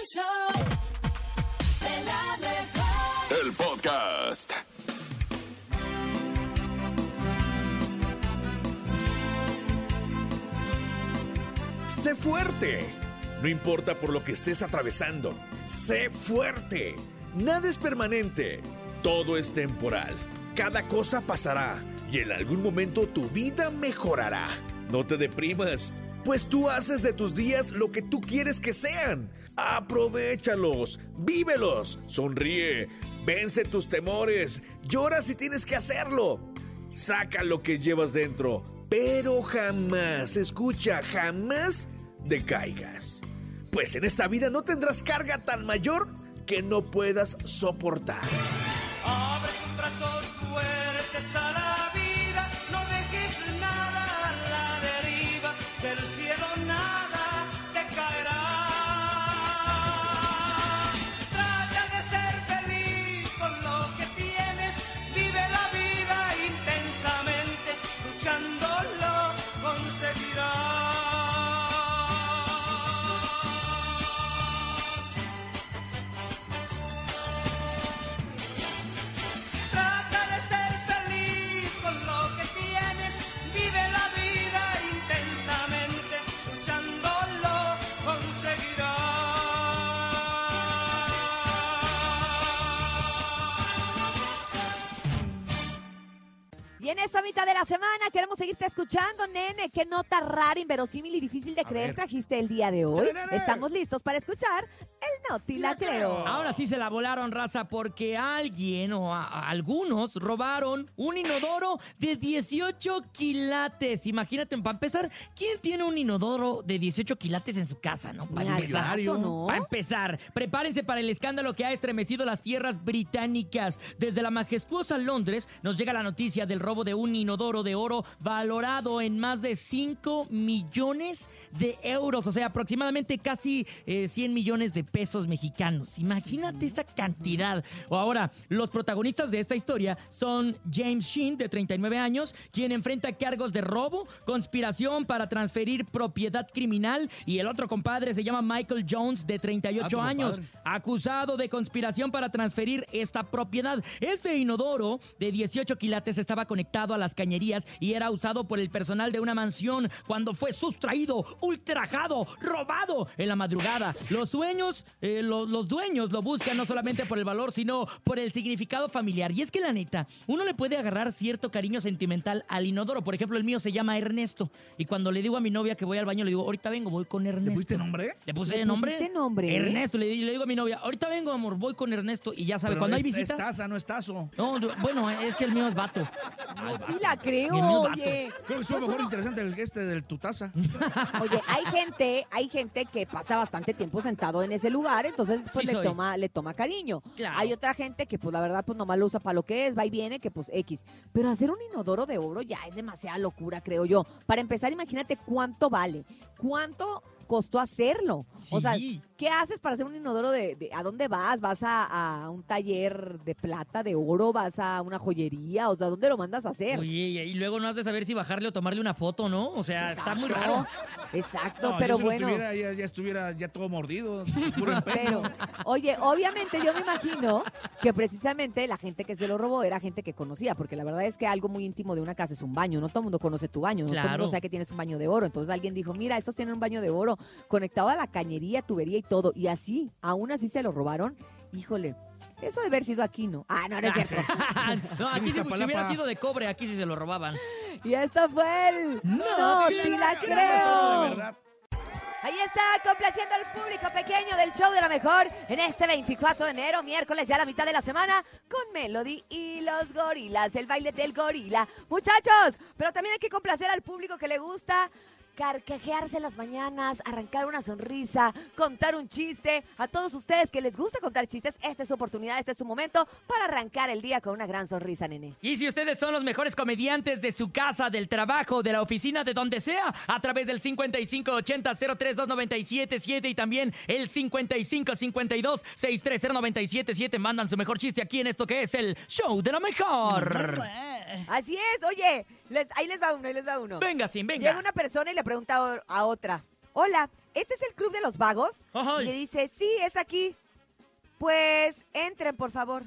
El show de la mejor. El podcast. Sé fuerte. No importa por lo que estés atravesando. Sé fuerte. Nada es permanente. Todo es temporal. Cada cosa pasará y en algún momento tu vida mejorará. No te deprimas, pues tú haces de tus días lo que tú quieres que sean. Aprovechalos, vívelos, sonríe, vence tus temores, llora si tienes que hacerlo. Saca lo que llevas dentro, pero jamás, escucha, jamás decaigas. Pues en esta vida no tendrás carga tan mayor que no puedas soportar. Esta mitad de la semana queremos seguirte escuchando, nene. Qué nota rara, inverosímil y difícil de creer trajiste el día de hoy. Estamos listos para escuchar La Creo. Ahora sí se la volaron, raza, porque alguien o a- a algunos robaron un inodoro de 18 quilates. Imagínate, para empezar, ¿quién tiene un inodoro de 18 quilates en su casa, no? Para Ni al empezar. caso, ¿no? Para empezar, prepárense para el escándalo que ha estremecido las tierras británicas. Desde la majestuosa Londres nos llega la noticia del robo de un inodoro de oro valorado en más de 5 millones de euros, o sea, aproximadamente casi eh, 100 millones de pesos mexicanos. Imagínate esa cantidad. O ahora, los protagonistas de esta historia son James Sheen, de 39 años, quien enfrenta cargos de robo, conspiración para transferir propiedad criminal, y el otro compadre se llama Michael Jones, de 38 Ah, años, compadre. acusado de conspiración para transferir esta propiedad. Este inodoro de 18 quilates estaba conectado a las cañerías y era usado por el personal de una mansión cuando fue sustraído, ultrajado, robado en la madrugada. Los sueños, eh, lo- los dueños lo buscan no solamente por el valor, sino por el significado familiar. Y es que la neta, uno le puede agarrar cierto cariño sentimental al inodoro. Por ejemplo, el mío se llama Ernesto. Y cuando le digo a mi novia que voy al baño, le digo, ahorita vengo, voy con Ernesto. ¿Le pusiste nombre? Le puse ¿Le nombre. pusiste nombre? Ernesto. Le, le digo a mi novia, ahorita vengo, amor, voy con Ernesto. Y ya sabe, cuando hay es, visitas. Es taza, no es tazo. No, bueno, es que el mío es vato. Noti La Creo, Ni mío, vato. oye. Creo que estuvo mejor interesante el este del tu taza. Oye, hay gente, hay gente que pasa bastante tiempo sentado en ese lugar, entonces pues Sí le soy. toma, le toma cariño. Claro. Hay otra gente que pues la verdad pues nomás lo usa para lo que es, va y viene, que pues X. Pero hacer un inodoro de oro ya es demasiada locura, creo yo. Para empezar, imagínate cuánto vale, cuánto costó hacerlo. O sea. ¿qué haces para hacer un inodoro de, de- a dónde vas? ¿Vas a, a un taller de plata, de oro? ¿Vas a una joyería? O sea, ¿dónde lo mandas a hacer? Oye, y luego no has de saber si bajarle o tomarle una foto, ¿no? O sea, está muy raro. Exacto, No, pero yo si lo bueno. tuviera, ya, ya estuviera ya todo mordido. Puro. Pero, oye, obviamente yo me imagino que precisamente la gente que se lo robó era gente que conocía, porque la verdad es que algo muy íntimo de una casa es un baño. No todo el mundo conoce tu baño, no todo el Claro. mundo sabe que tienes un baño de oro. Entonces alguien dijo, mira, estos tienen un baño de oro conectado a la cañería, tubería y todo. Y así, aún así se lo robaron. Híjole, eso de haber sido aquí, ¿no? Ah, no, no es cierto. no, aquí si, si hubiera sido de cobre, aquí sí se lo robaban. y esto fue el... No, te te la la ¿Qué ha pasado de creo. verdad? Ahí está, complaciendo al público pequeño del show de la mejor en este 24 de enero, miércoles, ya la mitad de la semana, con Melody y los gorilas, el baile del gorila. Muchachos, pero también hay que complacer al público que le gusta carcajearse las mañanas, arrancar una sonrisa, contar un chiste. A todos ustedes que les gusta contar chistes, esta es su oportunidad, este es su momento para arrancar el día con una gran sonrisa, nene. Y si ustedes son los mejores comediantes de su casa, del trabajo, de la oficina, de donde sea, a través del 5580-032977 y también el 5552-630977, mandan su mejor chiste aquí en esto que es el show de la mejor. Así es, oye, les- ahí les va uno, ahí les va uno. Venga, sin Llega venga. una persona y le pregunta a- otra, hola, ¿este es el club de los vagos? Ay. Y le dice, sí, es aquí. Pues entren, por favor.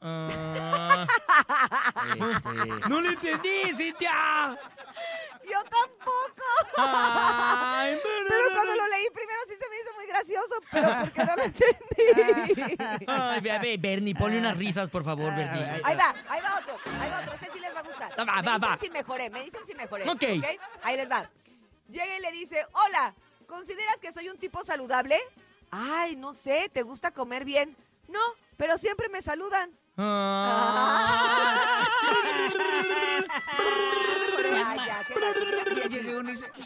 Ah, Este, no lo entendí, Cintia. Yo tampoco. Ay, Pero cuando lo leí primero sí se me hizo muy gracioso, pero porque no lo entendí. Ay, ve, ve, Bernie, ponle unas risas, por favor, Bernie. Ahí va, ahí va otro, ahí va otro. Este sí les va a gustar. Va, va, me dicen va. si mejoré, me dicen si mejoré. Ok. Ahí les va. Llega y le dice, hola, ¿consideras que soy un tipo saludable? Ay, no sé, ¿te gusta comer bien? No, pero siempre me saludan. Ah.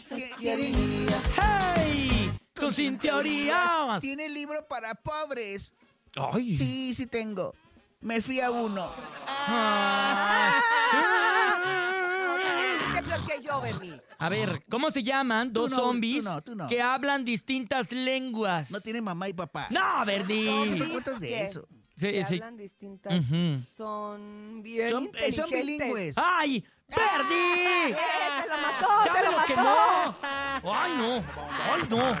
Qué "¿Qué- qué- ¡Hey! Con sin teorías. ¿Tiene libro para pobres? Ay. Sí, sí tengo. Me fui a uno. Ah. A ver, ¿cómo se llaman dos no, zombies tú no, tú no. que hablan distintas lenguas? No tiene mamá y papá. No, ¿Cómo Verdi. me cuentas de ¿Qué? eso? Sí, Que sí. hablan distintas. Son bien Son, bilingües. ¡Ay! ¡Verdi! ¡Eh, se lo mató, ¡Ya se lo lo mató! quemó! ¡Ay, no! ¡Ay, no!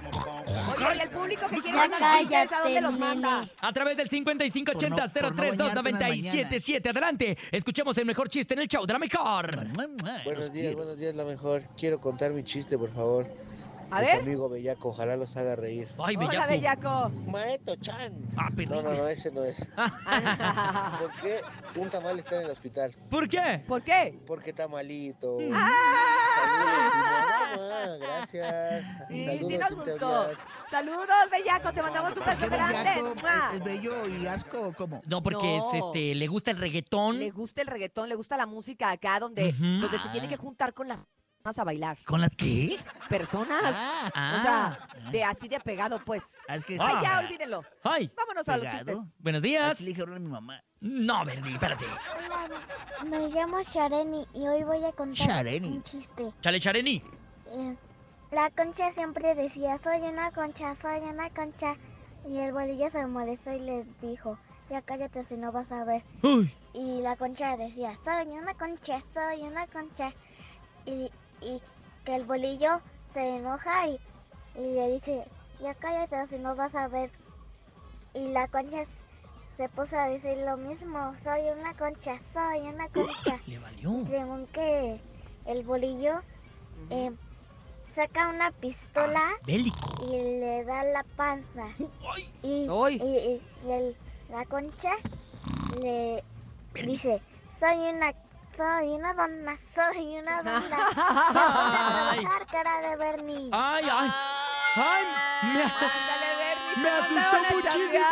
Oye, y el público que quiere Ya mandar chistes, ¿a dónde los manda? A través del 5580 Por no- por no bañarte en las 977 Adelante, escuchemos el mejor chiste en el show de la mejor. Buenos días, buenos días, la mejor. Quiero contar mi chiste, por favor. A ver. amigo Bellaco, ojalá los haga reír. Ay, Hola, bellaco. bellaco. Maeto Chan. Ah, No, perdón. no, no, ese no es. Ah, ¿Por qué un tamal está en el hospital? ¿Por qué? ¿Por qué? Porque está malito. ¡Ah! Saludos, gracias. Y Saludos, sí nos gustó. Saludos, bellaco. Te mandamos un ¿Por beso grande. bellaco? ¿Es, bello y asco o cómo? No, porque No. es este, le gusta el reggaetón. Le gusta el reggaetón, le gusta la música acá donde, Ujú. donde se tiene que juntar con las a bailar. ¿Con las qué? Personas. Ah, Ah. O sea, de así de pegado, pues. es que Ay, sí. ya, olvídenlo. Ay, Vámonos a los Pegado. chistes. buenos días. Así le dije a mi mamá. No, Verdi, espérate. Hola, me llamo Shareni y hoy voy a contar Shareni. un chiste. Chale, Chareni. Eh, la concha siempre decía, soy una concha, soy una concha. Y el bolillo se molestó y le dijo, ya cállate si no vas a ver. Uy. Y la concha decía, soy una concha, soy una concha. Y, y que el bolillo se enoja y, y le dice, ya cállate si no vas a ver. Y la concha se puso a decir lo mismo, soy una concha, soy una concha. Le valió. Según que el bolillo eh, saca una pistola Bélico. y le da la panza. Y, y- y- y el- la concha le dice, soy una, soy una donna, soy una donna. Ponte a Ay. trabajar, cara de Bernie. Ay, ay. Ay, me, Bernie. Asustó muchísimo.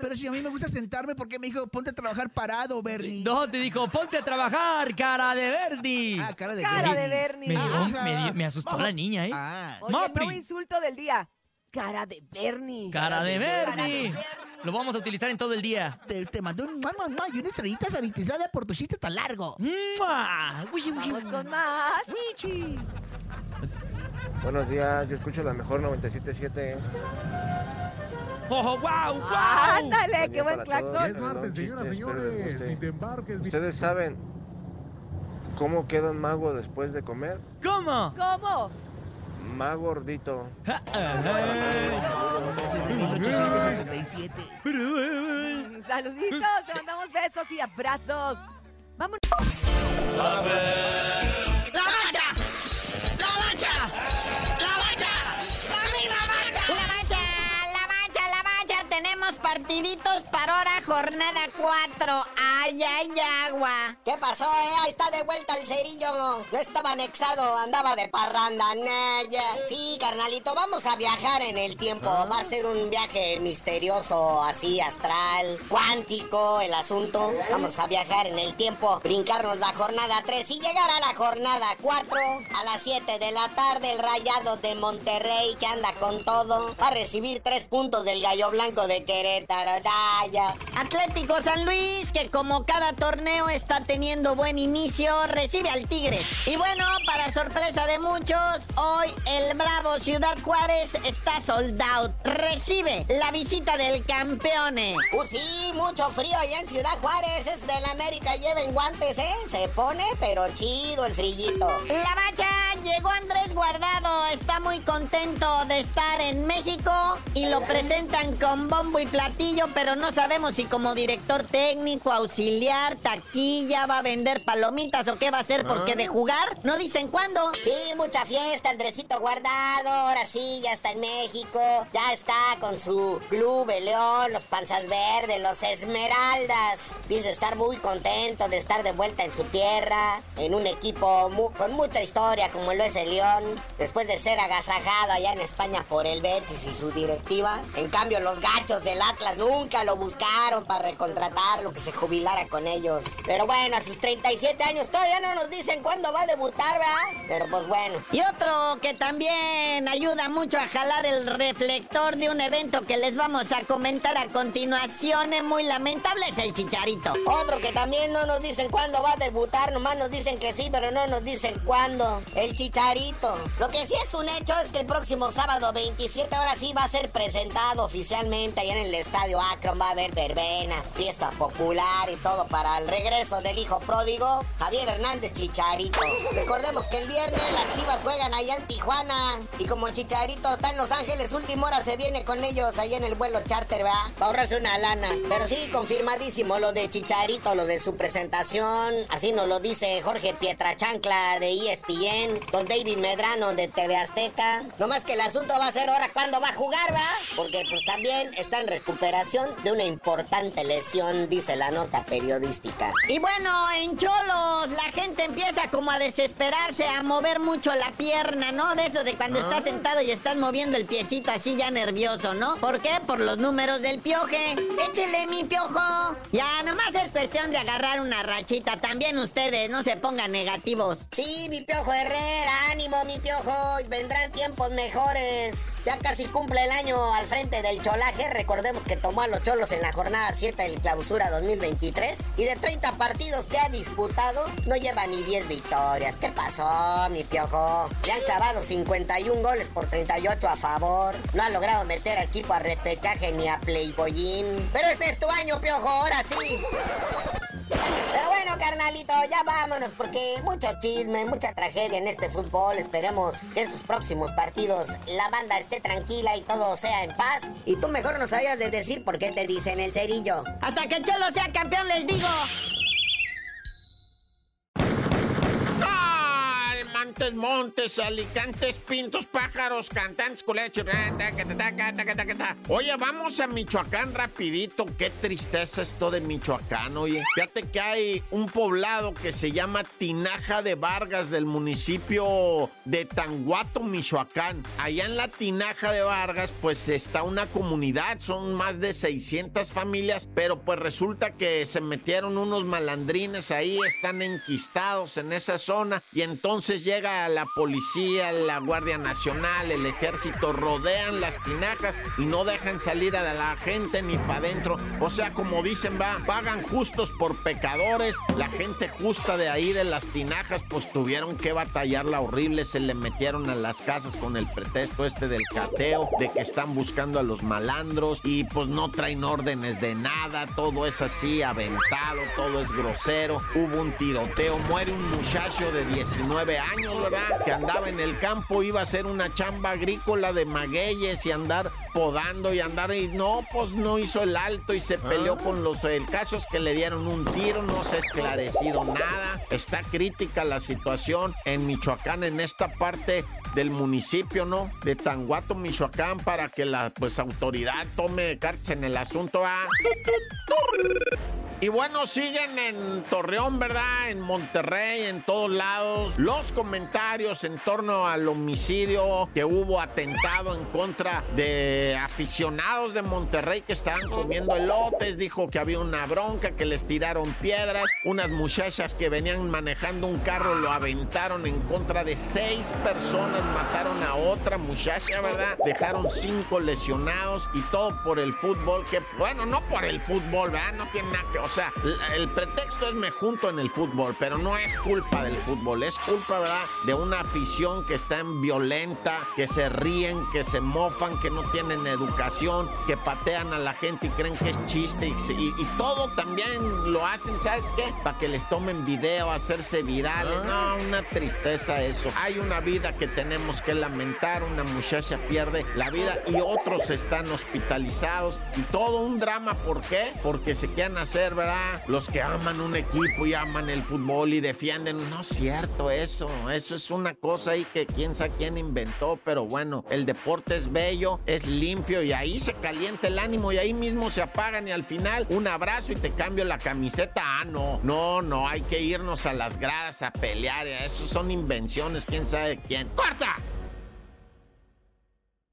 Pero si a mí me gusta sentarme, ¿por qué me dijo ponte a trabajar parado, Bernie? no, te dijo, ponte a trabajar, cara de Verdi. Ah, cara de Cara de Bernie. Bernie. Me, dio- Ajá. me dio- me asustó la niña, ¿eh? Ah, Oye, el nuevo insulto del día. Cara de Bernie. Cara de. Bernie. Lo vamos a utilizar en todo el día. te, te mandé un mamá, mamá, y una estrellita sanitizada por tu chiste tan largo. ¡Mua! Uy, Vamos con más. Buenos días, yo escucho la mejor 97.7. ¡Oh, wow, wow! Ándale, qué buen para todos, claxon. perdón, chistes, espero les guste. ¿Ustedes saben cómo queda un mago después de comer? ¿Cómo? ¿Cómo? Más gordito. Ja, ajá. Ese de 1877. Saluditos, te mandamos besos y abrazos. Vámonos. Partiditos para ahora, jornada 4. Ay, ay, agua. ¿Qué pasó, eh? Ahí está de vuelta el cerillo. No estaba anexado, andaba de parranda, Naya. Sí, carnalito, vamos a viajar en el tiempo. Va a ser un viaje misterioso, así astral, cuántico el asunto. Vamos a viajar en el tiempo, brincarnos la jornada 3 y llegar a la jornada 4 a las 7 de la tarde. El rayado de Monterrey que anda con todo. Va a recibir 3 puntos del gallo blanco de Querétaro, Atlético San Luis, que como cada torneo está teniendo buen inicio, recibe al Tigre. Y bueno, para sorpresa de muchos, hoy el Bravo Ciudad Juárez está sold out. Recibe la visita del campeone. Uh, sí, mucho frío allá en Ciudad Juárez. Es de la América, lleven guantes, ¿eh? Se pone, pero chido el frillito. La bacha llegó Andrés Guardado. Está muy contento de estar en México y lo presentan con bombo y pero no sabemos si como director técnico, auxiliar, taquilla, va a vender palomitas o qué va a hacer, porque de jugar no dicen cuándo. Sí, mucha fiesta, Andresito Guardado. Ahora sí, ya está en México. Ya está con su club, el León, los Panzas Verdes, los Esmeraldas. Dice estar muy contento de estar de vuelta en su tierra, en un equipo mu- con mucha historia como lo es el León. Después de ser agasajado allá en España por el Betis y su directiva. En cambio, los gachos del Atlas nunca lo buscaron para recontratarlo, que se jubilara con ellos. Pero bueno, a sus 37 años todavía no nos dicen cuándo va a debutar, ¿verdad? Pero pues bueno. Y otro que también ayuda mucho a jalar el reflector de un evento que les vamos a comentar a continuación, es muy lamentable, es el chicharito. Otro que también no nos dicen cuándo va a debutar, nomás nos dicen que sí, pero no nos dicen cuándo. El Chicharito. Lo que sí es un hecho es que el próximo sábado 27 ahora sí va a ser presentado oficialmente allá en el Estadio Akron. Va a haber verbena, fiesta popular y todo para el regreso del hijo pródigo, Javier Hernández Chicharito. Recordemos que el viernes las chivas juegan allá en Tijuana y como Chicharito está en Los Ángeles, última hora se viene con ellos allá en el vuelo charter, ¿verdad? Para ahorrarse una lana. Pero sí, confirmadísimo lo de Chicharito, lo de su presentación. Así nos lo dice Jorge Pietrachancla de ESPN, don David Medrano de TV Azteca. No más que el asunto va a ser ahora cuándo va a jugar, ¿va? Porque pues también está en recuperación de una importante lesión, dice la nota periodística. Y bueno, en Cholos la gente empieza como a desesperarse, a mover mucho la pierna, ¿no? De eso de cuando estás sentado y estás moviendo el piecito así ya nervioso, ¿no? ¿Por qué? Por los números del pioje. Échele mi piojo. Ya, nomás es cuestión de agarrar una rachita. También ustedes, no se pongan negativos. Sí, mi piojo Herrera, ánimo, mi piojo. Vendrán tiempos mejores. Ya casi cumple el año al frente del cholaje. Recordemos que tomó a los cholos en la jornada 7 del clausura 2023. Y de 30 partidos que ha disputado, no lleva ni 10 victorias. ¿Qué pasó, mi piojo? Le han clavado 51 goles por 38 a favor. No ha logrado meter al equipo a repechaje ni a Playboyín. Pero este es tu año, piojo, ahora sí. Pero bueno, carnalito, ya vámonos porque mucho chisme, mucha tragedia en este fútbol. Esperemos que estos próximos partidos la banda esté tranquila y todo sea en paz. Y tú mejor no sabías de decir por qué te dicen el cerillo. Hasta que Cholo sea campeón, les digo. Montes, montes, alicantes, pintos, pájaros, cantantes, culechos. Oye, vamos a Michoacán rapidito. Qué tristeza esto de Michoacán, oye. Fíjate que hay un poblado que se llama Tinaja de Vargas del municipio de Tanguato, Michoacán. Allá en la Tinaja de Vargas, pues está una comunidad, son más de 600 familias, pero pues resulta que se metieron unos malandrines ahí, están enquistados en esa zona y entonces llega la policía, la Guardia Nacional, el ejército, rodean las tinajas y no dejan salir a la gente ni para adentro. O sea, como dicen, va, pagan justos por pecadores. La gente justa de ahí de las tinajas, pues tuvieron que batallarla horrible, se le metieron a las casas con el pretexto este del cateo, de que están buscando a los malandros y pues no traen órdenes de nada, todo es así, aventado, todo es grosero. Hubo un tiroteo, muere un muchacho de 19 años, ¿verdad? Que andaba en el campo, iba a hacer una chamba agrícola de magueyes y andar podando y andar y no, pues no hizo el alto y se peleó con los... El caso es que le dieron un tiro, no se ha esclarecido nada. Está crítica la situación en Michoacán, en esta parte del municipio, ¿no? De Tanguato, Michoacán, para que la pues autoridad tome cartas en el asunto. ¿ah? Y bueno, siguen en Torreón, ¿verdad? En Monterrey, en todos lados. Los comentarios en torno al homicidio que hubo atentado en contra de aficionados de Monterrey que estaban comiendo elotes. Dijo que había una bronca, que les tiraron piedras. Unas muchachas que venían manejando un carro lo aventaron en contra de seis personas. Mataron a otra muchacha, ¿verdad? Dejaron cinco lesionados y todo por el fútbol. Que bueno, no por el fútbol, ¿verdad? No tiene nada que. O sea, l- el pretexto es me junto en el fútbol, pero no es culpa del fútbol, es culpa, ¿verdad? De una afición que está en violenta, que se ríen, que se mofan, que no tienen educación, que patean a la gente y creen que es chiste y, se- y- y todo también lo hacen, ¿sabes qué? Para que les tomen video, hacerse virales. No, una tristeza eso. Hay una vida que tenemos que lamentar, una muchacha pierde la vida y otros están hospitalizados y todo un drama. ¿Por qué? Porque se quieren hacer, ¿verdad? Los que aman un equipo y aman el fútbol y defienden. No es cierto eso. Eso es una cosa ahí que quién sabe quién inventó, pero bueno, el deporte es bello, es limpio y ahí se calienta el ánimo y ahí mismo se apagan y al final un abrazo y te cambio la camiseta. Ah, no, no, no, hay que irnos a las gradas a pelear. Eso son invenciones, quién sabe quién. ¡Corta!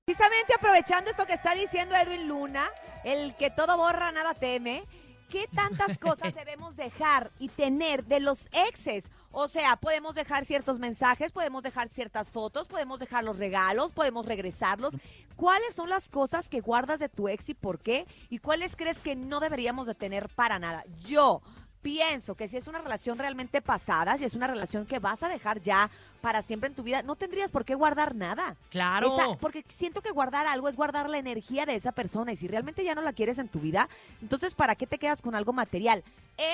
Precisamente aprovechando esto que está diciendo Edwin Luna, el que todo borra, nada teme, ¿qué tantas cosas debemos dejar y tener de los exes? O sea, podemos dejar ciertos mensajes, podemos dejar ciertas fotos, podemos dejar los regalos, podemos regresarlos. ¿Cuáles son las cosas que guardas de tu ex y por qué? ¿Y cuáles crees que no deberíamos de tener para nada? Yo pienso que si es una relación realmente pasada, si es una relación que vas a dejar ya para siempre en tu vida, no tendrías por qué guardar nada. Claro. Esa- porque siento que guardar algo es guardar la energía de esa persona y si realmente ya no la quieres en tu vida, entonces ¿para qué te quedas con algo material?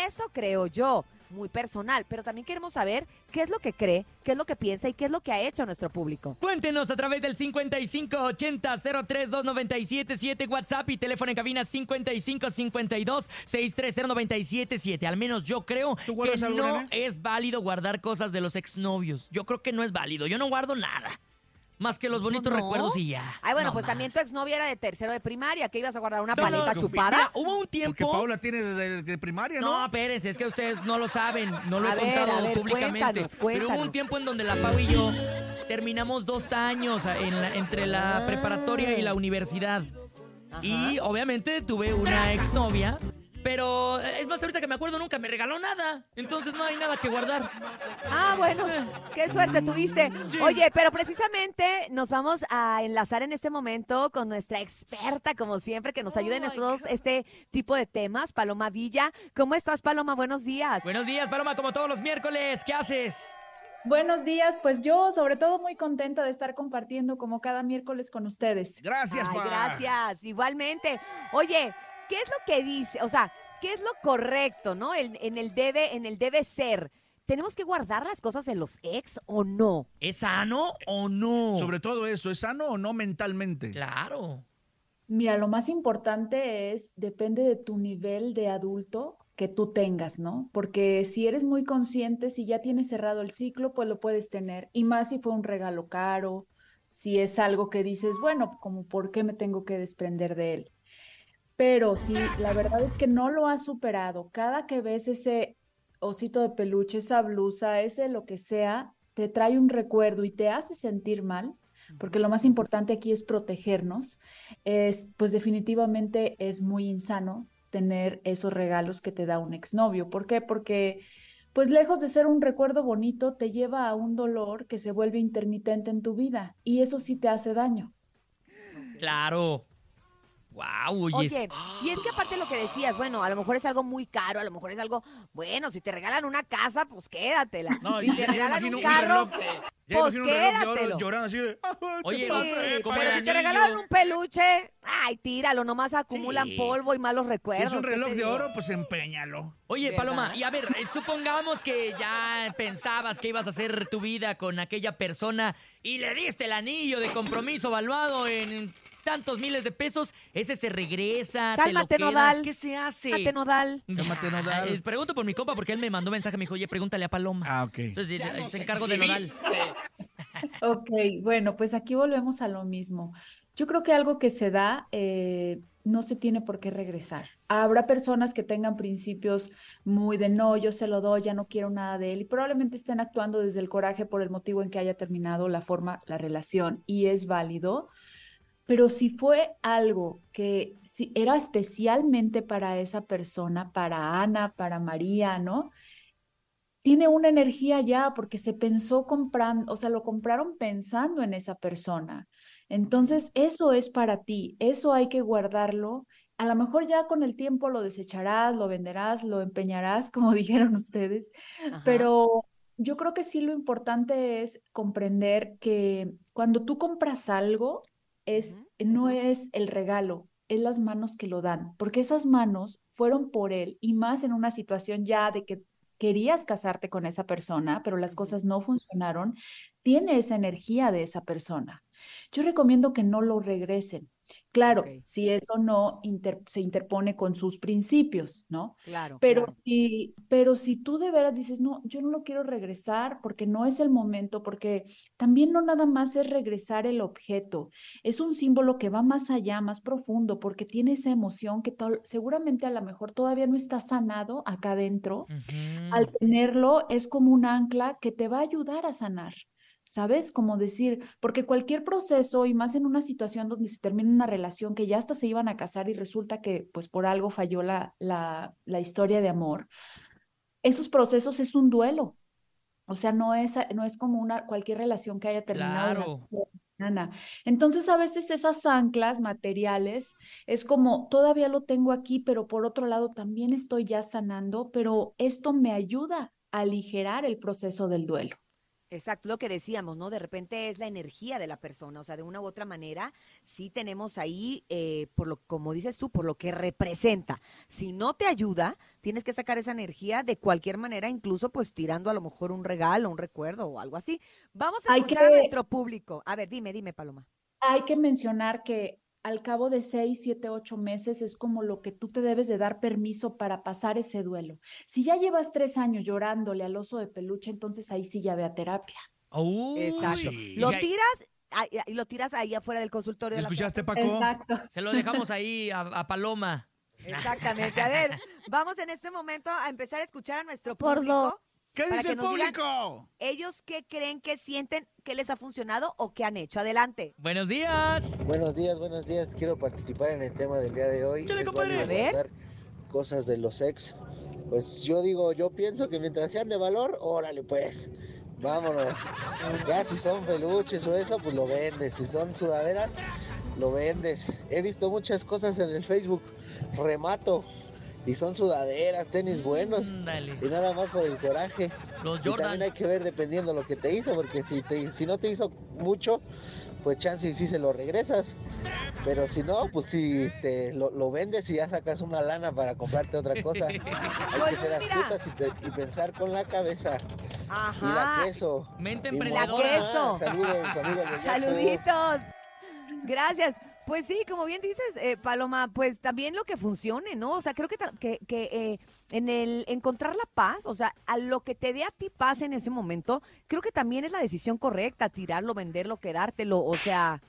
Eso creo yo, muy personal, pero también queremos saber qué es lo que cree, qué es lo que piensa y qué es lo que ha hecho nuestro público. Cuéntenos a través del 5580-032977 WhatsApp y teléfono en cabina 5552-630-977. Al menos yo creo que no es válido guardar cosas de los exnovios. Yo creo que no es válido. Yo no guardo nada. Más que los bonitos ¿No? recuerdos y ya. Ay, bueno, No pues más. también tu exnovia era de tercero de primaria, que ibas a guardar una paleta no, chupada. mira, hubo un Porque tiempo... Paula tiene desde de primaria, ¿no? No, espérense, es que ustedes no lo saben, no lo A he ver, contado a ver, públicamente. cuéntanos, Pero hubo un tiempo en donde la Pau y yo terminamos dos años en la- entre la Ah. preparatoria y la universidad. Ajá. Y obviamente tuve una exnovia, pero es más, ahorita que me acuerdo nunca me regaló nada. Entonces no hay nada que guardar. Ah, bueno, qué suerte tuviste. Oye, pero precisamente nos vamos a enlazar en este momento con nuestra experta, como siempre, que nos ayuda en estos, este tipo de temas, Paloma Villa. ¿Cómo estás, Paloma? Buenos días. Buenos días, Paloma, como todos los miércoles. ¿Qué haces? Buenos días, pues yo sobre todo muy contenta de estar compartiendo como cada miércoles con ustedes. Gracias, Ay, Pa. gracias, igualmente. Oye, ¿qué es lo que dice? O sea, ¿qué es lo correcto, no? En, en el debe, en el debe ser. ¿Tenemos que guardar las cosas de los ex o no? ¿Es sano o no? Sobre todo eso, ¿es sano o no mentalmente? Claro. Mira, lo más importante es, depende de tu nivel de adulto que tú tengas, ¿no? Porque si eres muy consciente, si ya tienes cerrado el ciclo, pues lo puedes tener. Y más si fue un regalo caro, si es algo que dices, bueno, como por qué me tengo que desprender de él. Pero si la verdad es que no lo has superado, cada que ves ese osito de peluche, esa blusa, ese lo que sea, te trae un recuerdo y te hace sentir mal, porque lo más importante aquí es protegernos, es, pues definitivamente es muy insano tener esos regalos que te da un exnovio. ¿Por qué? Porque pues lejos de ser un recuerdo bonito, te lleva a un dolor que se vuelve intermitente en tu vida y eso sí te hace daño. Claro. Wow, oye. Oye, y es que aparte de lo que decías, bueno, a lo mejor es algo muy caro, a lo mejor es algo, bueno, si te regalan una casa, pues quédatela. No, si te regalan un carro, pues un reloj quédatelo. llorando así de, "Ah, ¿qué Oye, pasa?". Sí, como pero si te regalan un peluche, ay, tíralo, nomás acumulan Sí. polvo y malos Si recuerdos. es un ¿qué reloj de oro, pues empeñalo. Oye, ¿Verdad? Paloma, y a ver, eh, supongamos que ya pensabas que ibas a hacer tu vida con aquella persona y le diste el anillo de compromiso valuado en tantos miles de pesos, ese se regresa, Cálmate, te lo Nodal. ¿qué se hace? Cálmate, Nodal. Cálmate, Nodal. Eh, Pregunto por mi compa porque él me mandó mensaje, me dijo, oye, pregúntale a Paloma. Ah, ok. Entonces, Ya eh, se encargo de Nodal. Ok, bueno, pues aquí volvemos a lo mismo. Yo creo que algo que se da eh, no se tiene por qué regresar. Habrá personas que tengan principios muy de no, yo se lo doy, ya no quiero nada de él y probablemente estén actuando desde el coraje por el motivo en que haya terminado la forma, la relación y es válido. Pero si fue algo que si era especialmente para esa persona, para Ana, para María, ¿no? tiene una energía ya porque se pensó comprando, o sea, lo compraron pensando en esa persona. Entonces, eso es para ti, eso hay que guardarlo a lo mejor ya con el tiempo lo desecharás, lo venderás, lo empeñarás, como dijeron ustedes, Ajá. pero yo creo que sí lo importante es comprender que cuando tú compras algo, es, no es el regalo, es las manos que lo dan, porque esas manos fueron por él y más en una situación ya de que querías casarte con esa persona, pero las cosas no funcionaron, tiene esa energía de esa persona. Yo recomiendo que no lo regresen. Claro, si eso no inter- se interpone con sus principios, ¿no? Claro, Pero claro. si, pero si tú de veras dices, no, yo no lo quiero regresar porque no es el momento, porque también no nada más es regresar el objeto, es un símbolo que va más allá, más profundo, porque tiene esa emoción que seguramente a lo mejor todavía no está sanado acá adentro. Al tenerlo es como un ancla que te va a ayudar a sanar. ¿Sabes? Como decir, porque cualquier proceso y más en una situación donde se termina una relación que ya hasta se iban a casar y resulta que pues por algo falló la, la, la historia de amor, esos procesos es un duelo. O sea, no es, no es como una, cualquier relación que haya terminado Claro. Entonces, a veces esas anclas materiales es como, todavía lo tengo aquí, pero por otro lado también estoy ya sanando, pero esto me ayuda a aligerar el proceso del duelo. Exacto, lo que decíamos, ¿no? De repente es la energía de la persona, o sea, de una u otra manera, sí tenemos ahí, eh, por lo, como dices tú, por lo que representa. Si no te ayuda, tienes que sacar esa energía de cualquier manera, incluso pues tirando a lo mejor un regalo, un recuerdo o algo así. Vamos a escuchar a que- nuestro público. A ver, dime, dime, Paloma. Hay que mencionar que al cabo de seis, siete, ocho meses es como lo que tú te debes de dar permiso para pasar ese duelo. Si ya llevas tres años llorándole al oso de peluche, entonces ahí sí ya ve a terapia. Exacto. Lo tiras y lo tiras ahí afuera del consultorio. de la ¿Escuchaste. Paco? Exacto. Se lo dejamos ahí a, a Paloma. Exactamente. A ver, vamos en este momento a empezar a escuchar a nuestro Por público. ¿Qué para dice que el nos digan público? ellos qué creen, qué sienten, qué les ha funcionado o qué han hecho. Adelante. Buenos días. Buenos días, buenos días. Quiero participar en el tema del día de hoy. Échale, Es compadre. A ver. cosas de los ex. Pues yo digo, yo pienso que mientras sean de valor, órale pues. Vámonos. Ya si son peluches o eso, pues lo vendes. Si son sudaderas, lo vendes. He visto muchas cosas en el Facebook. Remato. Y son sudaderas, tenis buenos. Y nada más por el coraje. Los Y Jordan. también hay que ver dependiendo lo que te hizo, porque si, te, si no te hizo mucho, pues chance y sí se lo regresas. Pero si no, pues si te lo, lo vendes y ya sacas una lana para comprarte otra cosa. Hay Pues que ser astutas y, pe- y pensar con la cabeza. Y la Ajá. queso. Mente Y emprendedora. La queso. Saludos, amigos. Saluditos. Gracias. Pues sí, como bien dices, eh, Paloma, pues también lo que funcione, ¿no? O sea, creo que, que, que, eh, en el encontrar la paz, o sea, a lo que te dé a ti paz en ese momento, creo que también es la decisión correcta, tirarlo, venderlo, quedártelo, o sea,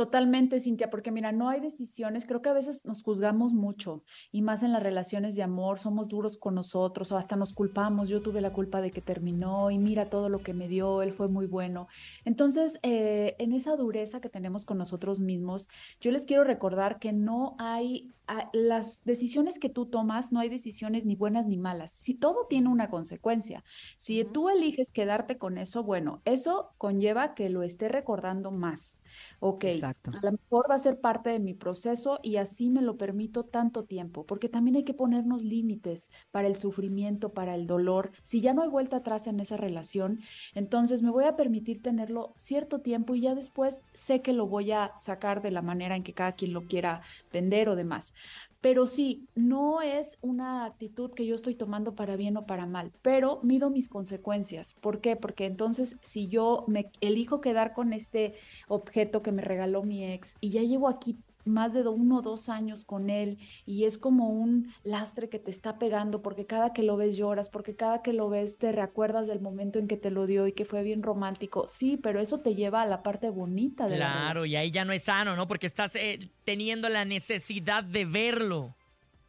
Totalmente, Cintia, porque mira, no hay decisiones, creo que a veces nos juzgamos mucho y más en las relaciones de amor, somos duros con nosotros o hasta nos culpamos, yo tuve la culpa de que terminó y mira todo lo que me dio, él fue muy bueno. Entonces, eh, en esa dureza que tenemos con nosotros mismos, yo les quiero recordar que no hay, a- las decisiones que tú tomas, no hay decisiones ni buenas ni malas, si todo tiene una consecuencia. Si tú eliges quedarte con eso, bueno, eso conlleva que lo esté recordando más. Ok, Exacto. a lo mejor va a ser parte de mi proceso y así me lo permito tanto tiempo, porque también hay que ponernos límites para el sufrimiento, para el dolor. Si ya no hay vuelta atrás en esa relación, entonces me voy a permitir tenerlo cierto tiempo y ya después sé que lo voy a sacar de la manera en que cada quien lo quiera vender o demás. Pero sí, no es una actitud que yo estoy tomando para bien o para mal, pero mido mis consecuencias. ¿Por qué? Porque entonces si yo me elijo quedar con este objeto que me regaló mi ex y ya llevo aquí más de uno o dos años con él y es como un lastre que te está pegando porque cada que lo ves lloras, porque cada que lo ves te recuerdas del momento en que te lo dio y que fue bien romántico. Sí, pero eso te lleva a la parte bonita de la Claro, y ahí ya no es sano, ¿no? Porque estás eh, teniendo la necesidad de verlo.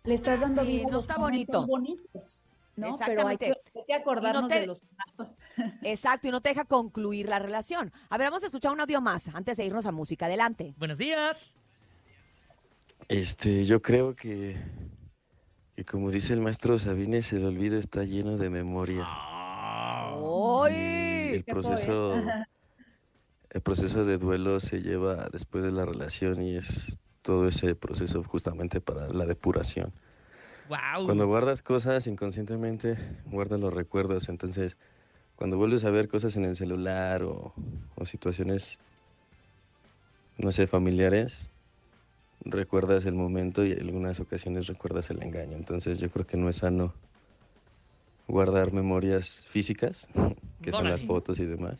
Le estás dando Sí, vida a no los está bonito. bonitos, ¿no? Pero hay que, Exactamente. hay que acordarnos te- de los malos. exacto, y no te deja concluir la relación. A ver, vamos a escuchar un audio más antes de irnos a música. Adelante. Buenos días. Este, yo creo que, que como dice el maestro Sabines, el olvido está lleno de memoria. ¡Ay! El proceso, el proceso de duelo se lleva después de la relación y es todo ese proceso justamente para la depuración. Wow. Cuando guardas cosas inconscientemente, guardas los recuerdos. Entonces, cuando vuelves a ver cosas en el celular o, o situaciones, no sé, familiares, recuerdas el momento y en algunas ocasiones recuerdas el engaño. Entonces, yo creo que no es sano guardar memorias físicas, que son las fotos y demás.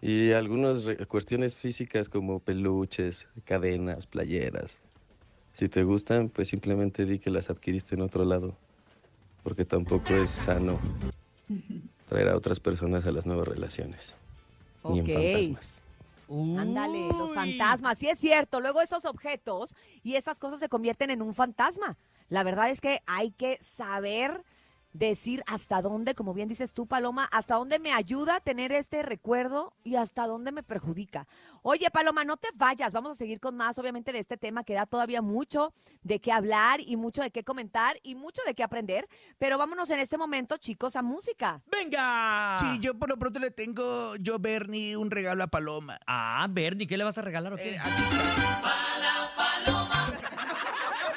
Y algunas cuestiones físicas como peluches, cadenas, playeras. Si te gustan, pues simplemente di que las adquiriste en otro lado, porque tampoco es sano traer a otras personas a las nuevas relaciones. Ni en fantasmas. Ándale, los fantasmas, sí es cierto. Luego esos objetos y esas cosas se convierten en un fantasma. La verdad es que hay que saber decir hasta dónde, como bien dices tú, Paloma, hasta dónde me ayuda a tener este recuerdo y hasta dónde me perjudica. Oye, Paloma, no te vayas, vamos a seguir con más, obviamente, de este tema que da todavía mucho de qué hablar y mucho de qué comentar y mucho de qué aprender, pero vámonos en este momento, chicos, a música. ¡Venga! Sí, yo por lo pronto le tengo, yo, Bernie, un regalo a Paloma. Ah, Bernie, ¿qué le vas a regalar o qué?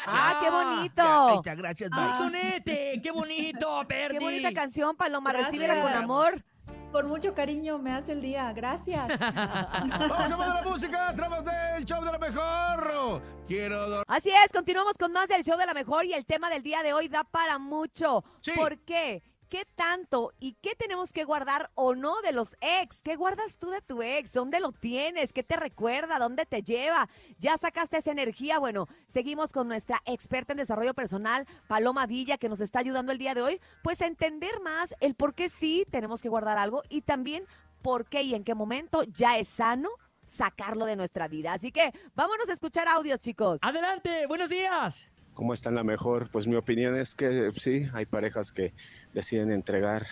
¡Ah, qué Ya, ahí bonito! está, gracias, ¡Un bye. sonete! ¡Qué bonito, Bernie! ¡Qué bonita canción, Paloma! Recíbela con amor. Con mucho cariño me hace el día. Gracias. Vamos a mandar la música a través del show de la mejor. Quiero dormir. Así es, continuamos con más del show de la mejor y el tema del día de hoy da para mucho. Sí. ¿Por qué? ¿Qué tanto y qué tenemos que guardar o no de los ex? ¿Qué guardas tú de tu ex? ¿Dónde lo tienes? ¿Qué te recuerda? ¿Dónde te lleva? ¿Ya sacaste esa energía? Bueno, seguimos con nuestra experta en desarrollo personal, Paloma Villa, que nos está ayudando el día de hoy, pues a entender más el por qué sí tenemos que guardar algo y también por qué y en qué momento ya es sano sacarlo de nuestra vida. Así que vámonos a escuchar audios, chicos. Adelante, buenos días. ¿Cómo está la mejor? Pues mi opinión es que sí, hay parejas que deciden entregar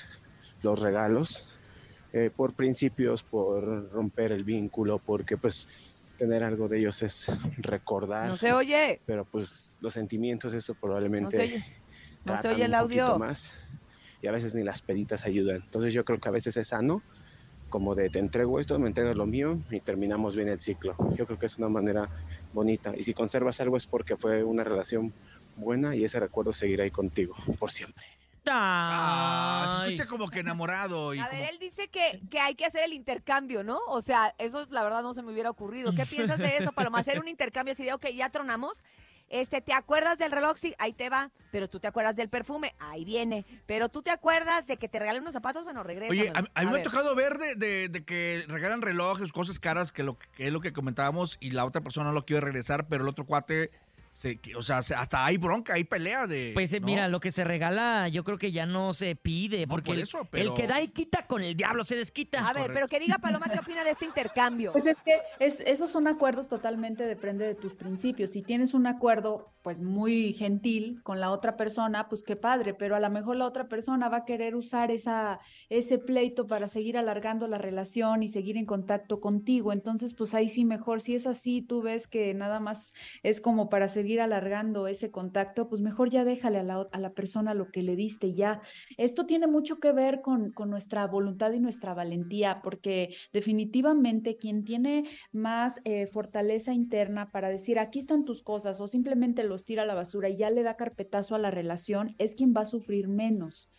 los regalos eh, por principios, por romper el vínculo, porque pues tener algo de ellos es recordar. No se oye. Pero pues los sentimientos, eso probablemente No se oye. No se oye el audio. más y a veces ni las peditas ayudan. Entonces yo creo que a veces es sano como de te entrego esto, me entregas lo mío y terminamos bien el ciclo. Yo creo que es una manera bonita. Y si conservas algo es porque fue una relación buena y ese recuerdo seguirá ahí contigo por siempre. Ah, se escucha como que enamorado. Y A como- ver, él dice que, que hay que hacer el intercambio, ¿no? O sea, eso la verdad no se me hubiera ocurrido. ¿Qué piensas de eso, Paloma? Hacer un intercambio así de, ok, ya tronamos. Este, ¿te acuerdas del reloj? Sí, ahí te va. Pero tú te acuerdas del perfume, ahí viene. Pero tú te acuerdas de que te regalen unos zapatos, bueno, regresa. Oye, a, a mí me ha tocado ver de, de- de que regalan relojes, cosas caras, que, lo, que es lo que comentábamos, y la otra persona no lo quiere regresar, pero el otro cuate, se, o sea, se- hasta hay bronca, hay pelea de... Pues eh, ¿no? mira, lo que se regala yo creo que ya no se pide, porque por el- eso, el, pero- que da y quita con el diablo se desquita. A ver, pero que diga Paloma qué opina de este intercambio. Pues es que es, esos son acuerdos totalmente, depende de tus principios. Si tienes un acuerdo, pues muy gentil con la otra persona, pues qué padre, pero a lo mejor la otra persona va a querer usar esa, ese pleito para seguir alargando la relación y seguir en contacto contigo. Entonces, pues ahí sí mejor, si es así, tú ves que nada más es como para seguir alargando ese contacto, pues mejor ya déjale a la, a la persona lo que le diste ya. Esto tiene mucho que ver con, con nuestra voluntad y nuestra valentía, porque definitivamente quien tiene más eh, fortaleza interna para decir aquí están tus cosas o simplemente los tira a la basura y ya le da carpetazo a la relación, es quien va a sufrir menos.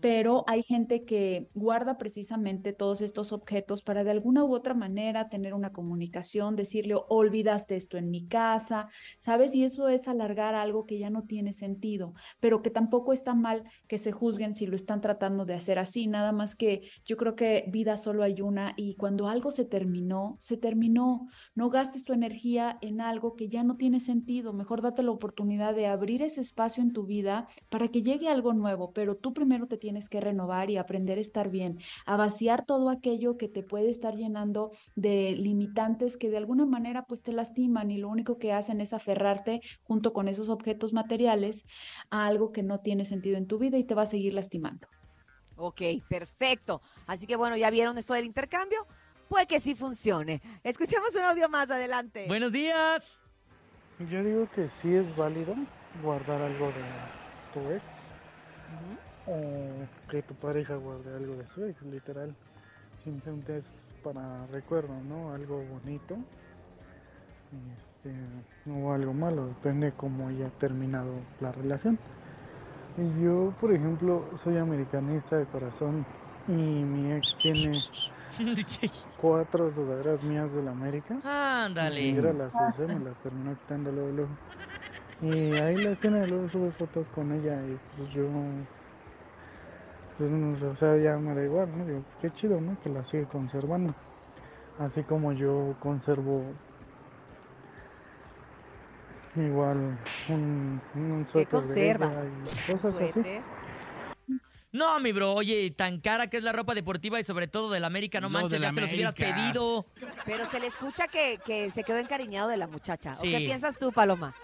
Pero hay gente que guarda precisamente todos estos objetos para de alguna u otra manera tener una comunicación, decirle, olvidaste esto en mi casa, ¿sabes? Y eso es alargar algo que ya no tiene sentido, pero que tampoco está mal que se juzguen si lo están tratando de hacer así, nada más que yo creo que vida solo hay una y cuando algo se terminó, se terminó. No gastes tu energía en algo que ya no tiene sentido, mejor date la oportunidad de abrir ese espacio en tu vida para que llegue algo nuevo, pero tú primero te que renovar y aprender a estar bien, a vaciar todo aquello que te puede estar llenando de limitantes que de alguna manera pues te lastiman y lo único que hacen es aferrarte junto con esos objetos materiales a algo que no tiene sentido en tu vida y te va a seguir lastimando. Ok, perfecto. Así que bueno, ¿ya vieron esto del intercambio? Puede que sí funcione. Escuchemos un audio más adelante. Buenos días. Yo digo que sí es válido guardar algo de tu ex o que tu pareja guarde algo de su ex, literal. Simplemente es para recuerdo, ¿no? Algo bonito. Este, o algo malo, depende cómo haya terminado la relación. Y yo, por ejemplo, soy americanista de corazón y mi ex tiene cuatro sudaderas mías de la América. Ándale. Y era las usé, me las terminó quitando luego, luego. Y ahí las tiene, luego sube fotos con ella y pues yo, pues no sé, o sea, ya me da igual, ¿no? Digo, pues qué chido, ¿no? Que la sigue conservando. Así como yo conservo igual un, un ¿Qué suéter de conservas? ella y cosas así. Suéter. No, mi bro, oye, tan cara que es la ropa deportiva y sobre todo del América, no manches, ya se los hubieras América. pedido. Pero se le escucha que, que se quedó encariñado de la muchacha. ¿O qué piensas tú, Paloma?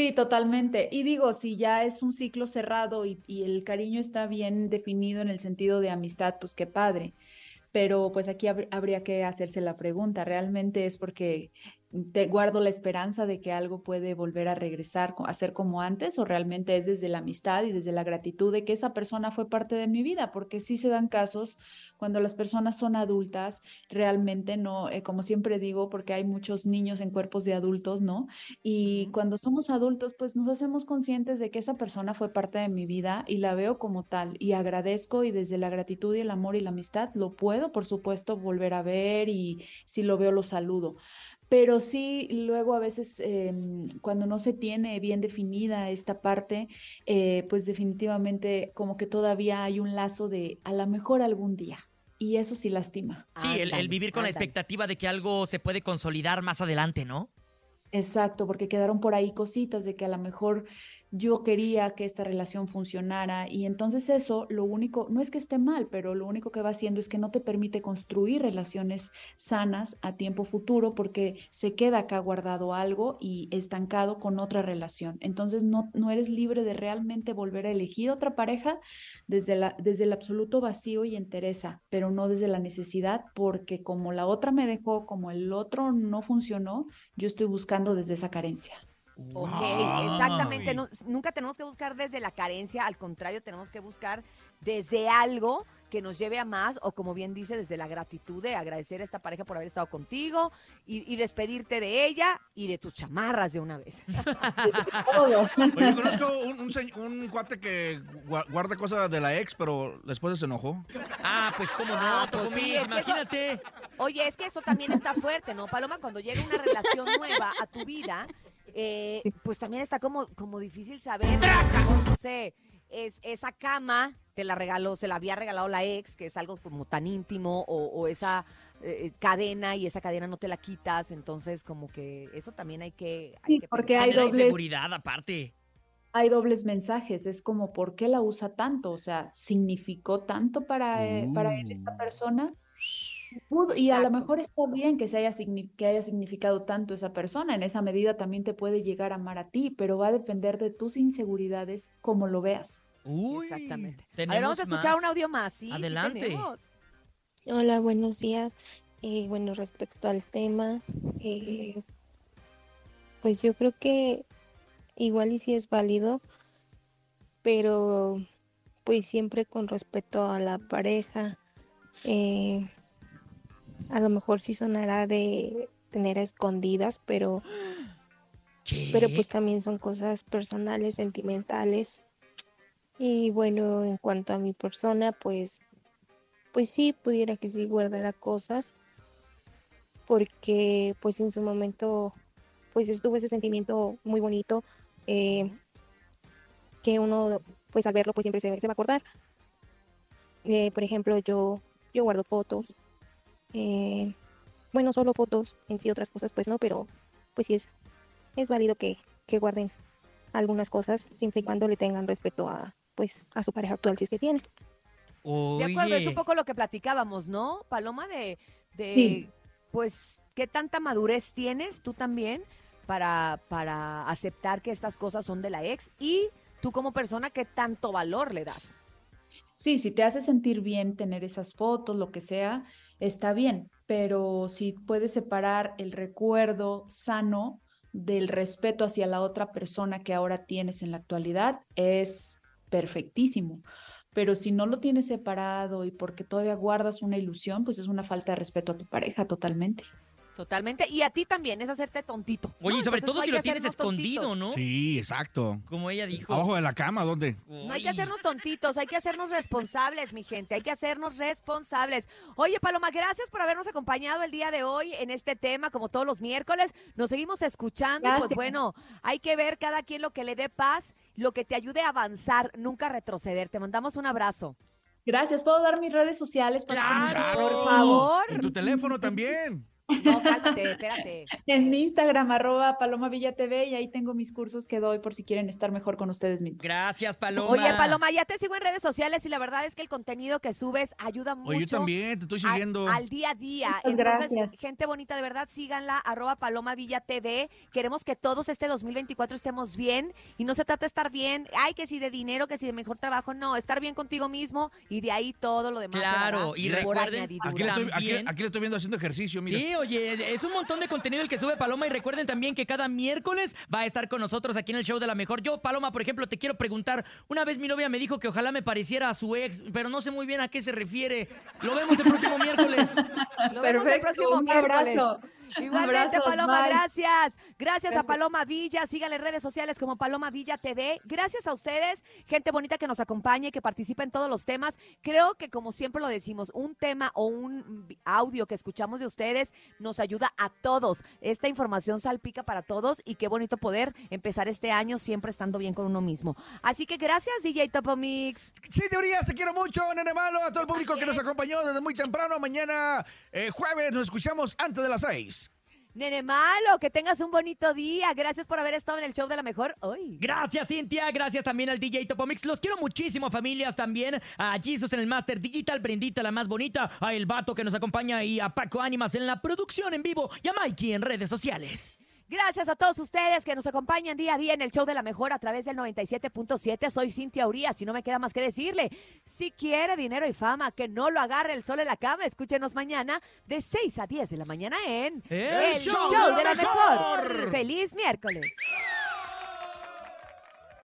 Sí, totalmente. Y digo, si ya es un ciclo cerrado y, y el cariño está bien definido en el sentido de amistad, pues qué padre. Pero pues aquí habr- habría que hacerse la pregunta, ¿realmente es porque te guardo la esperanza de que algo puede volver a regresar a ser como antes o realmente es desde la amistad y desde la gratitud de que esa persona fue parte de mi vida? Porque sí se dan casos cuando las personas son adultas, realmente no, eh, como siempre digo, porque hay muchos niños en cuerpos de adultos, ¿no? Y cuando somos adultos, pues nos hacemos conscientes de que esa persona fue parte de mi vida y la veo como tal y agradezco y desde la gratitud y el amor y la amistad lo puedo, por supuesto, volver a ver y si lo veo lo saludo. Pero sí, luego a veces em, cuando no se tiene bien definida esta parte, eh, pues definitivamente como que todavía hay un lazo de a lo mejor algún día. Y eso sí lastima. Sí, el, vivir con la expectativa de que algo se puede consolidar más adelante, ¿no? Exacto, porque quedaron por ahí cositas de que a lo mejor yo quería que esta relación funcionara y entonces eso lo único, no es que esté mal, pero lo único que va haciendo es que no te permite construir relaciones sanas a tiempo futuro porque se queda acá guardado algo y estancado con otra relación. Entonces no, no eres libre de realmente volver a elegir otra pareja desde, la, desde el absoluto vacío y entereza, pero no desde la necesidad porque como la otra me dejó, como el otro no funcionó, yo estoy buscando desde esa carencia. Ok, Ay. exactamente. nu- nunca tenemos que buscar desde la carencia, al contrario, tenemos que buscar desde algo que nos lleve a más, o como bien dice, desde la gratitud de agradecer a esta pareja por haber estado contigo y, y despedirte de ella y de tus chamarras de una vez. Oye, conozco un, un, señ- un cuate que gua- guarda cosas de la ex, pero después se enojó. Ah, pues cómo no, Ah, pues Tocomil, sí, es que eso- imagínate. Oye, es que eso también está fuerte, ¿no, Paloma? Cuando llega una relación nueva a tu vida, eh, pues también está como, como difícil saber, no sé, es, esa cama te la regaló, se la había regalado la ex, que es algo como tan íntimo, o, o esa eh, cadena y esa cadena no te la quitas, entonces como que eso también hay que... hay Sí, que porque hay doble- inseguridad aparte. hay dobles mensajes, es como, ¿por qué la usa tanto? O sea, ¿significó tanto para, eh, para él esta persona? Pudo- y a lo mejor está bien que, se haya, que haya significado tanto esa persona, en esa medida también te puede llegar a amar a ti, pero va a depender de tus inseguridades, como lo veas. Uy, Exactamente. A ver, vamos a escuchar más. un audio más, ¿sí? Adelante. Hola, buenos días. Eh, bueno, respecto al tema, eh, pues yo creo que igual y sí es válido, pero pues siempre con respeto a la pareja. Eh, a lo mejor sí sonará de tener a escondidas, pero, ¿Qué? pero pues también son cosas personales, sentimentales. Y bueno, en cuanto a mi persona, pues, pues sí, pudiera que sí guardara cosas, porque pues en su momento, pues estuvo ese sentimiento muy bonito, eh, que uno, pues al verlo, pues siempre se, se va a acordar. Eh, por ejemplo, yo, yo guardo fotos, eh, bueno, solo fotos, en sí otras cosas, pues no, pero pues sí es, es válido que, que guarden algunas cosas, siempre y cuando le tengan respeto a, pues, a su pareja actual, si es que tiene. De acuerdo, es un poco lo que platicábamos, ¿no, Paloma? De, de Sí. pues, ¿qué tanta madurez tienes tú también para, para aceptar que estas cosas son de la ex? Y tú como persona, ¿qué tanto valor le das? Sí, si te hace sentir bien tener esas fotos, lo que sea, está bien, pero si puedes separar el recuerdo sano del respeto hacia la otra persona que ahora tienes en la actualidad, es perfectísimo. Pero si no lo tienes separado y porque todavía guardas una ilusión, pues es una falta de respeto a tu pareja totalmente. Totalmente. Y a ti también es hacerte tontito. Oye, ¿no? y sobre Entonces, todo no si lo tienes escondido, tontitos. ¿no? Sí, exacto. Como ella dijo. Abajo de la cama, ¿dónde? No hay que hacernos tontitos, hay que hacernos responsables, mi gente, hay que hacernos responsables. Oye, Paloma, gracias por habernos acompañado el día de hoy en este tema, como todos los miércoles. Nos seguimos escuchando y pues Gracias. bueno, hay que ver cada quien lo que le dé paz, lo que te ayude a avanzar, nunca retroceder. Te mandamos un abrazo. Gracias. ¿Puedo dar mis redes sociales? para Claro, por favor. En tu teléfono también. No, cálmate, espérate. En mi Instagram, arroba Paloma Villa TV, y ahí tengo mis cursos que doy por si quieren estar mejor con ustedes mismos. Gracias, Paloma. Oye, Paloma, ya te sigo en redes sociales y la verdad es que el contenido que subes ayuda mucho. Oye, yo también, te estoy siguiendo. Al, día a día. Muchas Entonces, gracias. gente bonita, de verdad, síganla, arroba Paloma Villa TV. Queremos que todos este 2024 estemos bien y no se trata de estar bien, ay, que si de dinero, que si de mejor trabajo, no, estar bien contigo mismo y de ahí todo lo demás. Claro, y recuerden. Aquí le, estoy, aquí le estoy viendo haciendo ejercicio, mira. Sí, oye, es un montón de contenido el que sube Paloma y recuerden también que cada miércoles va a estar con nosotros aquí en el show de la mejor. Yo, Paloma, por ejemplo, te quiero preguntar, una vez mi novia me dijo que ojalá me pareciera a su ex, pero no sé muy bien a qué se refiere. Lo vemos el próximo miércoles. Lo vemos el próximo un miércoles. abrazo. Igualmente, Abrazos, Paloma, bye. gracias. Gracias a. Paloma Villa. Síganle en redes sociales como Paloma Villa TV. Gracias a ustedes, gente bonita que nos acompaña y que participa en todos los temas. Creo que, como siempre lo decimos, un tema o un audio que escuchamos de ustedes nos ayuda a todos. Esta información salpica para todos y qué bonito poder empezar este año siempre estando bien con uno mismo. Así que gracias, DJ Topo Mix. Sí, teorías, te quiero mucho, nene malo, a todo el público que nos acompañó desde muy temprano. Mañana, eh, jueves, nos escuchamos antes de las seis. Nene Malo, que tengas un bonito día. Gracias por haber estado en el show de la mejor hoy. Gracias, Cintia. Gracias también al DJ Topomix. Los quiero muchísimo, familias. También a Jesus en el Master Digital, Brendita, la más bonita. A El Vato que nos acompaña y a Paco Ánimas en la producción en vivo. Y a Mikey en redes sociales. Gracias a todos ustedes que nos acompañan día a día en el show de la mejor a través del 97.7. Soy Cintia Urias y no me queda más que decirle, si quiere dinero y fama, que no lo agarre el sol en la cama. Escúchenos mañana de 6 a 10 de la mañana en El Show de la mejor. Feliz miércoles.